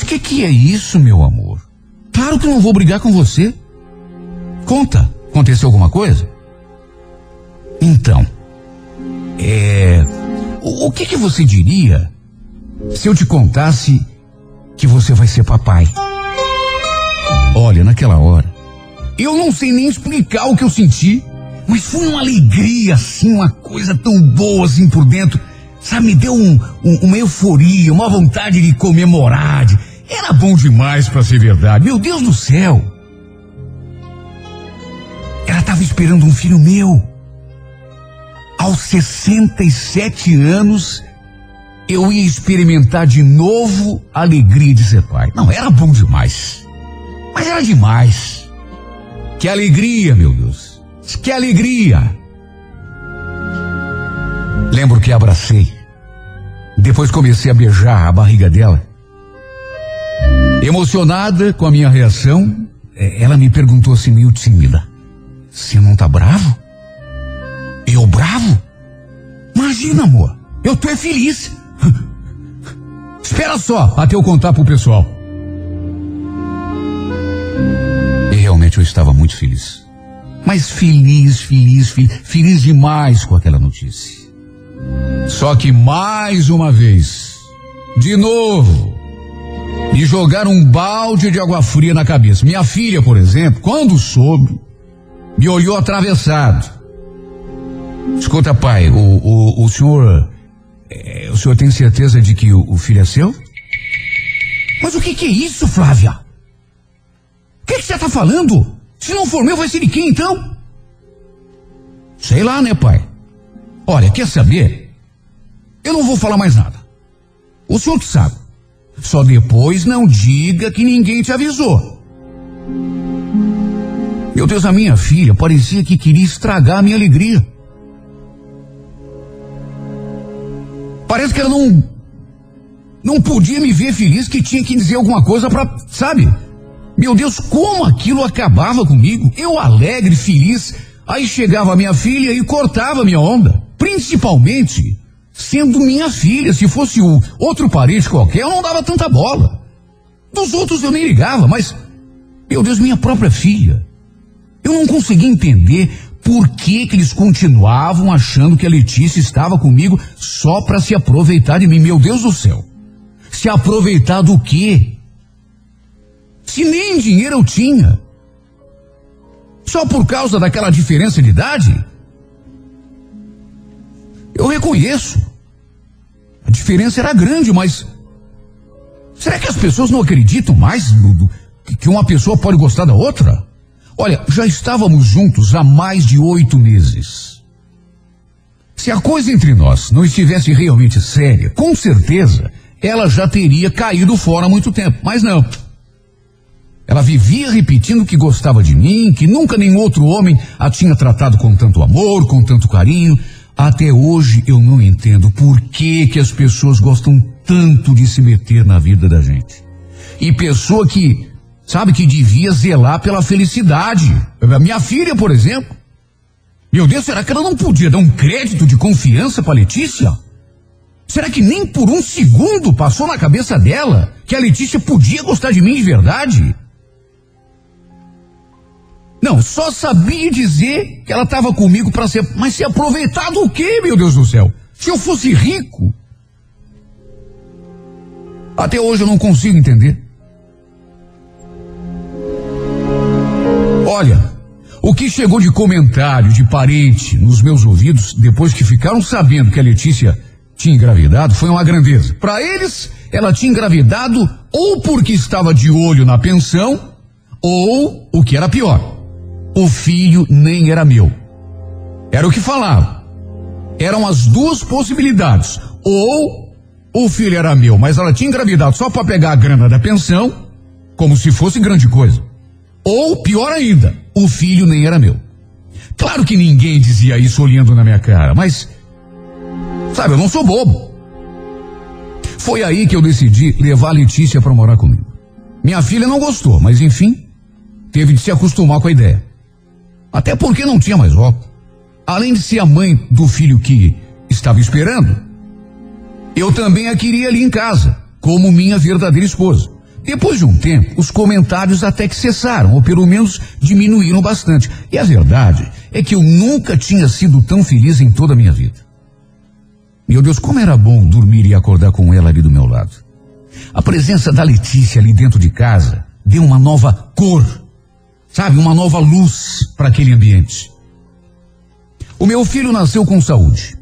Speaker 1: O que, que é isso, meu amor? Claro que não vou brigar com você. Conta, aconteceu alguma coisa? Então, é. O, o que, que você diria se eu te contasse que você vai ser papai. Olha, naquela hora, eu não sei nem explicar o que eu senti, mas foi uma alegria, assim, uma coisa tão boa assim por dentro. Sabe, me deu um, um, uma euforia, uma vontade de comemorar. De... Era bom demais para ser verdade. Meu Deus do céu! Ela estava esperando um filho meu. Aos 67 anos, eu ia experimentar de novo a alegria de ser pai. Não, era bom demais. Mas era demais. Que alegria, meu Deus. Que alegria. Lembro que abracei. Depois comecei a beijar a barriga dela. Emocionada com a minha reação, é, ela me perguntou assim, meio tímida: Você não tá bravo? Eu bravo? Imagina, amor, eu tô é feliz. Espera só até eu contar pro pessoal. E realmente eu estava muito feliz. Mas feliz, feliz, feliz, feliz demais com aquela notícia. Só que mais uma vez, de novo, me jogaram um balde de água fria na cabeça. Minha filha, por exemplo, quando soube, me olhou atravessado. Escuta, pai, o, o, o senhor. É, o senhor tem certeza de que o, o, filho é seu? Mas o que, que é isso, Flávia? O que, que você está falando? Se não for meu, vai ser de quem então? Sei lá, né, pai? Olha, quer saber? Eu não vou falar mais nada. O senhor que sabe. Só depois não diga que ninguém te avisou. Meu Deus, a minha filha parecia que queria estragar a minha alegria. Parece que ela não não podia me ver feliz que tinha que dizer alguma coisa para, sabe? Meu Deus, como aquilo acabava comigo? Eu alegre, feliz, aí chegava a minha filha e cortava minha onda, principalmente sendo minha filha. Se fosse o outro parente qualquer, eu não dava tanta bola. Dos outros eu nem ligava, mas, meu Deus, minha própria filha. Eu não conseguia entender por que, que eles continuavam achando que a Letícia estava comigo só para se aproveitar de mim. Meu Deus do céu. Se aproveitar do quê? Se nem dinheiro eu tinha. Só por causa daquela diferença de idade? Eu reconheço. A diferença era grande, mas. Será que as pessoas não acreditam mais do, do, que uma pessoa pode gostar da outra? Olha, já estávamos juntos há mais de oito meses. Se a coisa entre nós não estivesse realmente séria, com certeza ela já teria caído fora há muito tempo. Mas não. Ela vivia repetindo que gostava de mim, que nunca nenhum outro homem a tinha tratado com tanto amor, com tanto carinho. Até hoje eu não entendo por que que as pessoas gostam tanto de se meter na vida da gente. E pessoa que, sabe, que devia zelar pela felicidade. Minha filha, por exemplo. Meu Deus, será que ela não podia dar um crédito de confiança para Letícia? Será que nem por um segundo passou na cabeça dela que a Letícia podia gostar de mim de verdade? Não, só sabia dizer que ela estava comigo para ser. Mas se aproveitar do quê, meu Deus do céu? Se eu fosse rico. Até hoje eu não consigo entender. Olha, o que chegou de comentário de parente nos meus ouvidos depois que ficaram sabendo que a Letícia tinha engravidado foi uma grandeza. Para eles, ela tinha engravidado ou porque estava de olho na pensão, ou o que era pior, o filho nem era meu. Era o que falava. Eram as duas possibilidades. Ou o filho era meu, mas ela tinha engravidado só para pegar a grana da pensão, como se fosse grande coisa. Ou, pior ainda, o filho nem era meu. Claro que ninguém dizia isso olhando na minha cara, mas, sabe, eu não sou bobo. Foi aí que eu decidi levar a Letícia para morar comigo. Minha filha não gostou, mas enfim, teve de se acostumar com a ideia. Até porque não tinha mais volta. Além de ser a mãe do filho que estava esperando, eu também a queria ali em casa, como minha verdadeira esposa. Depois de um tempo, os comentários até que cessaram, ou pelo menos diminuíram bastante. E a verdade é que eu nunca tinha sido tão feliz em toda a minha vida. Meu Deus, como era bom dormir e acordar com ela ali do meu lado. A presença da Letícia ali dentro de casa deu uma nova cor sabe, uma nova luz para aquele ambiente. O meu filho nasceu com saúde.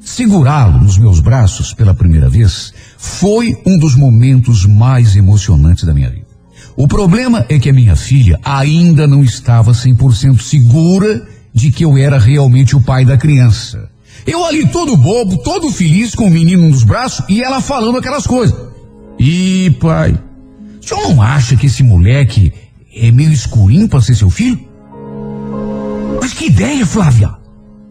Speaker 1: Segurá-lo nos meus braços pela primeira vez foi um dos momentos mais emocionantes da minha vida. O problema é que a minha filha ainda não estava 100% segura de que eu era realmente o pai da criança. Eu ali todo bobo, todo feliz com o menino nos braços e ela falando aquelas coisas. E pai, o senhor não acha que esse moleque é meio escurinho pra ser seu filho? Mas que ideia, Flávia!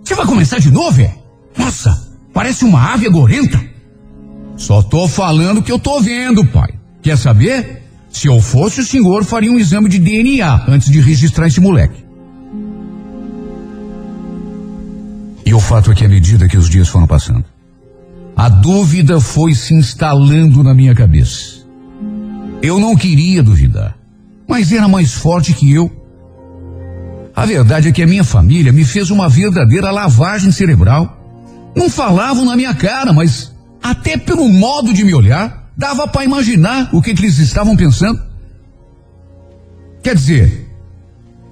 Speaker 1: Você vai começar de novo, é? Nossa, parece uma ave agorenta. Só tô falando que eu tô vendo, pai. Quer saber? Se eu fosse o senhor, faria um exame de DNA antes de registrar esse moleque. E o fato é que à medida que os dias foram passando, a dúvida foi se instalando na minha cabeça. Eu não queria duvidar, mas era mais forte que eu. A verdade é que a minha família me fez uma verdadeira lavagem cerebral. Não falavam na minha cara, mas até pelo modo de me olhar, dava para imaginar o que, que eles estavam pensando. Quer dizer,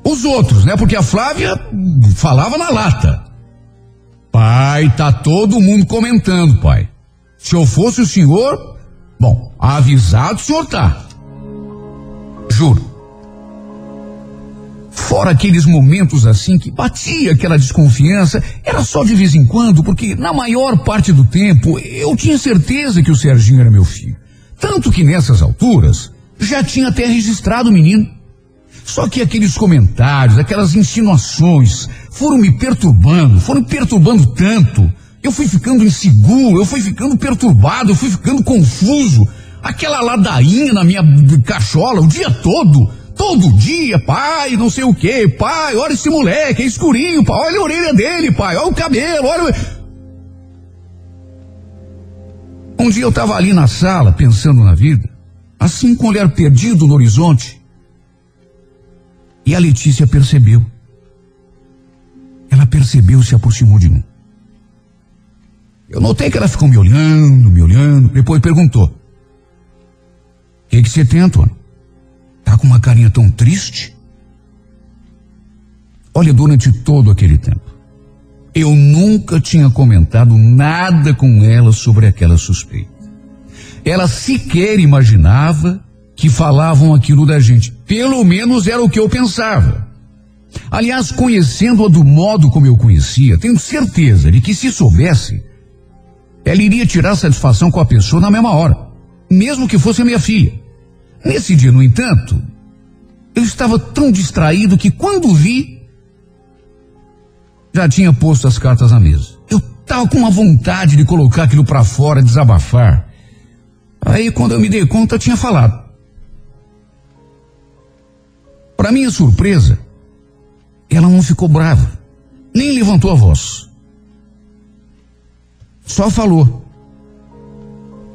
Speaker 1: os outros, né? Porque a Flávia falava na lata. Pai, tá todo mundo comentando, pai. Se eu fosse o senhor, bom, avisado o senhor tá. Juro. Fora aqueles momentos assim que batia aquela desconfiança, era só de vez em quando, porque na maior parte do tempo eu tinha certeza que o Serginho era meu filho. Tanto que nessas alturas já tinha até registrado o menino. Só que aqueles comentários, aquelas insinuações, foram me perturbando, foram me perturbando tanto. Eu fui ficando inseguro, eu fui ficando perturbado, eu fui ficando confuso. Aquela ladainha na minha cachola o dia todo, todo dia, pai, não sei o que, pai, olha esse moleque, é escurinho, pai, olha a orelha dele, pai, olha o cabelo, olha. Um dia eu estava ali na sala, pensando na vida, assim com o olhar perdido no horizonte, e a Letícia percebeu. Ela percebeu e se aproximou de mim. Eu notei que ela ficou me olhando, me olhando, depois perguntou: O que, você tem, Antônio? Tá com uma carinha tão triste? Olha, durante todo aquele tempo, eu nunca tinha comentado nada com ela sobre aquela suspeita. Ela sequer imaginava que falavam aquilo da gente. Pelo menos era o que eu pensava. Aliás, conhecendo-a do modo como eu conhecia, tenho certeza de que se soubesse, ela iria tirar satisfação com a pessoa na mesma hora, mesmo que fosse a minha filha. Nesse dia, no entanto, eu estava tão distraído que quando vi, já tinha posto as cartas na mesa. Eu estava com uma vontade de colocar aquilo para fora, desabafar. Aí, quando eu me dei conta, eu tinha falado. Para minha surpresa, ela não ficou brava, nem levantou a voz. Só falou.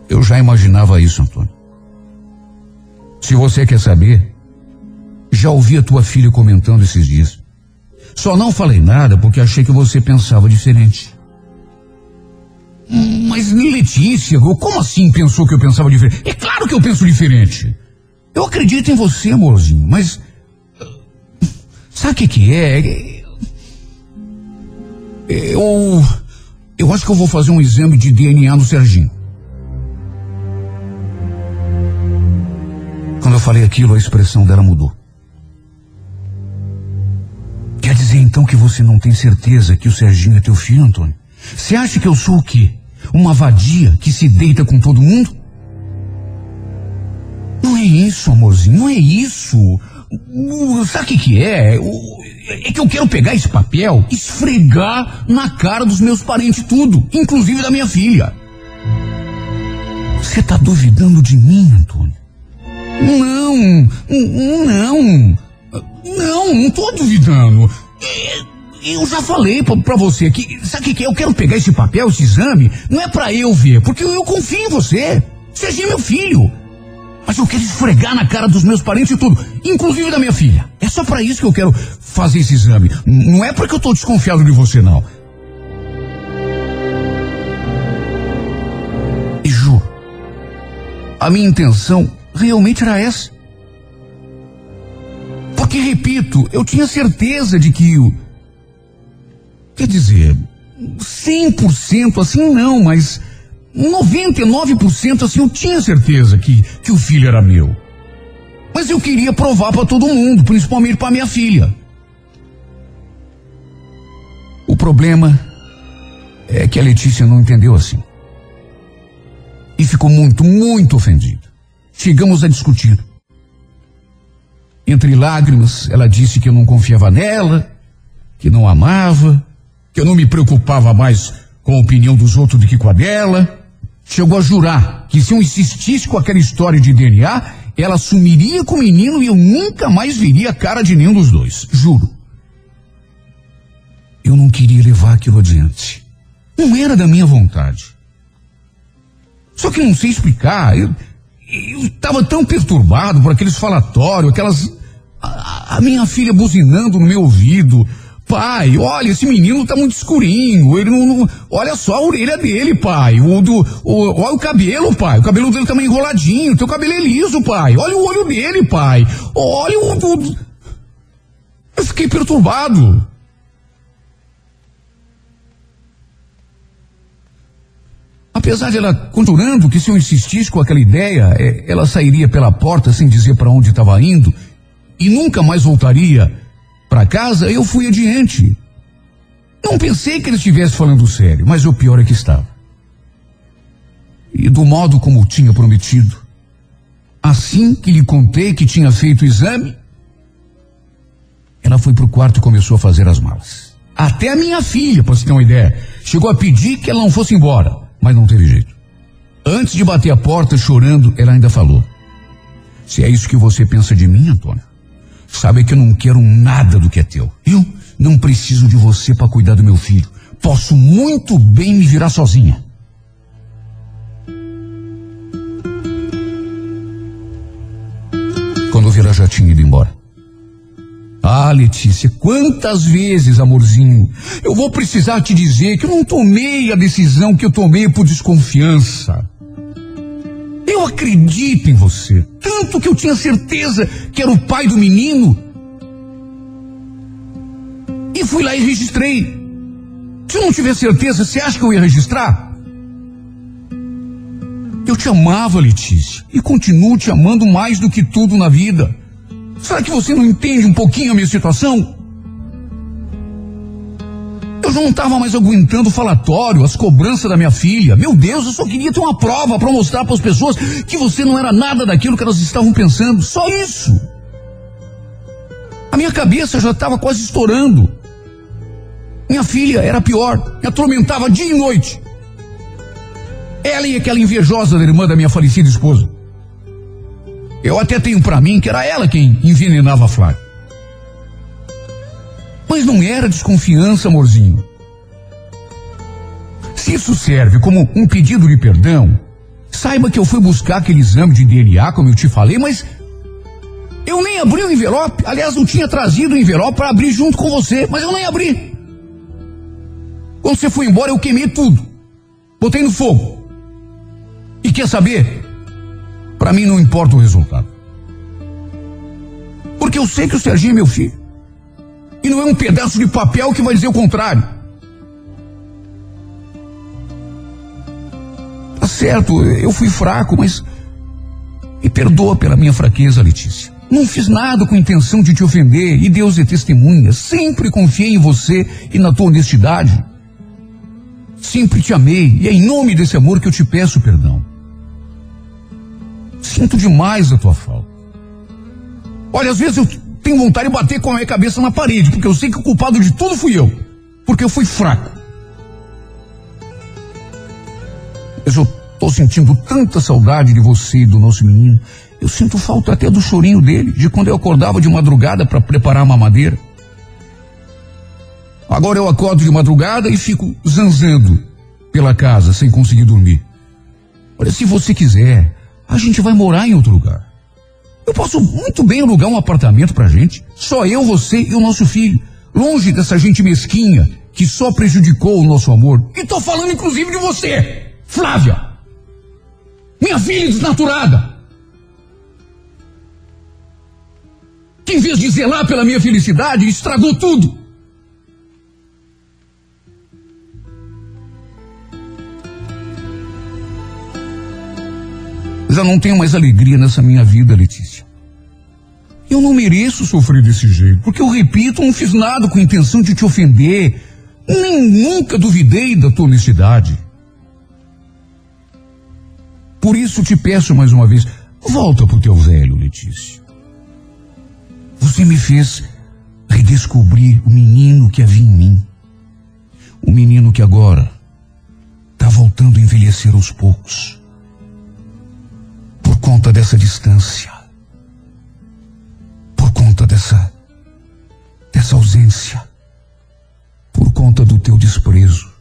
Speaker 1: Eu já imaginava isso, Antônio. Se você quer saber, já ouvi a tua filha comentando esses dias. Só não falei nada porque achei que você pensava diferente. Mas Letícia, como assim pensou que eu pensava diferente? É claro que eu penso diferente. Eu acredito em você, amorzinho, mas. Sabe o que, que é? Eu. Eu acho que eu vou fazer um exame de DNA no Serginho. Quando eu falei aquilo, a expressão dela mudou. Quer dizer então que você não tem certeza que o Serginho é teu filho, Antônio? Você acha que eu sou o quê? Uma vadia que se deita com todo mundo? Não é isso, amorzinho, não é isso. Sabe o que, é? É que eu quero pegar esse papel, esfregar na cara dos meus parentes tudo, inclusive da minha filha. Você está duvidando de mim, Antônio? Não, não, não, não estou duvidando. Eu já falei para você que, sabe o que é? Eu quero pegar esse papel, esse exame, não é para eu ver, porque eu confio em você. Seja é meu filho. Mas eu quero esfregar na cara dos meus parentes e tudo, inclusive da minha filha. É só para isso que eu quero fazer esse exame. Não é porque eu tô desconfiado de você, não. E juro, a minha intenção realmente era essa. Porque, repito, eu tinha certeza de que o. Quer dizer, 100% assim não, mas 99% assim eu tinha certeza que, que o filho era meu. Mas eu queria provar para todo mundo, principalmente para minha filha. O problema É que a Letícia não entendeu assim. E ficou muito, muito ofendida. Chegamos a discutir. Entre lágrimas, ela disse que eu não confiava nela, que não amava, que eu não me preocupava mais com a opinião dos outros do que com a dela. Chegou a jurar que se eu insistisse com aquela história de DNA, ela sumiria com o menino e eu nunca mais veria a cara de nenhum dos dois. Juro. Eu não queria levar aquilo adiante. Não era da minha vontade. Só que não sei explicar. Eu estava tão perturbado por aqueles falatórios, aquelas. A, a, minha filha buzinando no meu ouvido. Pai, olha, esse menino tá muito escurinho. Ele não, não olha só a orelha dele, pai. O do, o, olha o cabelo, pai. O cabelo dele tá meio enroladinho. Teu cabelo é liso, pai. Olha o olho dele, pai. Olha o. o eu fiquei perturbado. Apesar de ela conjurando que se eu insistisse com aquela ideia, é, ela sairia pela porta sem dizer para onde estava indo e nunca mais voltaria para casa, eu fui adiante. Não pensei que ele estivesse falando sério, mas o pior é que estava. E do modo como tinha prometido, assim que lhe contei que tinha feito o exame, ela foi para o quarto e começou a fazer as malas. Até a minha filha, para você ter uma ideia, chegou a pedir que ela não fosse embora mas não teve jeito. Antes de bater a porta chorando, ela ainda falou: Se é isso que você pensa de mim, Antônio, sabe que eu não quero nada do que é teu. Eu não preciso de você para cuidar do meu filho. Posso muito bem me virar sozinha. Quando o Vira já tinha ido embora. Ah, Letícia, quantas vezes, amorzinho, eu vou precisar te dizer que eu não tomei a decisão que eu tomei por desconfiança. Eu acredito em você, tanto que eu tinha certeza que era o pai do menino. E fui lá e registrei. Se eu não tiver certeza, você acha que eu ia registrar? Eu te amava, Letícia, e continuo te amando mais do que tudo na vida. Será que você não entende um pouquinho a minha situação? Eu já não estava mais aguentando o falatório, as cobranças da minha filha. Meu Deus, eu só queria ter uma prova para mostrar para as pessoas que você não era nada daquilo que elas estavam pensando. Só isso. A minha cabeça já estava quase estourando. Minha filha era pior, me atormentava dia e noite. Ela e aquela invejosa da irmã da minha falecida esposa. Eu até tenho para mim que era ela quem envenenava a Flávia. Mas não era desconfiança, amorzinho. Se isso serve como um pedido de perdão, saiba que eu fui buscar aquele exame de DNA, como eu te falei, mas eu nem abri o envelope. Aliás, não tinha trazido o envelope para abrir junto com você, mas eu nem abri. Quando você foi embora, eu queimei tudo. Botei no fogo. E quer saber? Para mim não importa o resultado. Porque eu sei que o Serginho é meu filho. E não é um pedaço de papel que vai dizer o contrário. Tá certo, eu fui fraco, mas me perdoa pela minha fraqueza, Letícia. Não fiz nada com intenção de te ofender, e Deus é testemunha. Sempre confiei em você e na tua honestidade. Sempre te amei, e é em nome desse amor que eu te peço perdão. Sinto demais a tua falta. Olha, às vezes eu tenho vontade de bater com a minha cabeça na parede, porque eu sei que o culpado de tudo fui eu. Porque eu fui fraco. Mas eu estou sentindo tanta saudade de você e do nosso menino. Eu sinto falta até do chorinho dele, de quando eu acordava de madrugada para preparar a mamadeira. Agora eu acordo de madrugada e fico zanzando pela casa sem conseguir dormir. Olha, se você quiser, a gente vai morar em outro lugar. Eu posso muito bem alugar um apartamento pra gente, só eu, você e o nosso filho, longe dessa gente mesquinha que só prejudicou o nosso amor. E tô falando inclusive de você, Flávia. Minha filha desnaturada. Que em vez de zelar pela minha felicidade, estragou tudo. Já não tenho mais alegria nessa minha vida, Letícia. Eu não mereço sofrer desse jeito, porque eu repito, não fiz nada com a intenção de te ofender. Nem nunca duvidei da tua honestidade. Por isso te peço mais uma vez, volta pro teu velho, Letícia. Você me fez redescobrir o menino que havia em mim. O menino que agora está voltando a envelhecer aos poucos. Por conta dessa distância. Por conta dessa dessa ausência. Por conta do teu desprezo.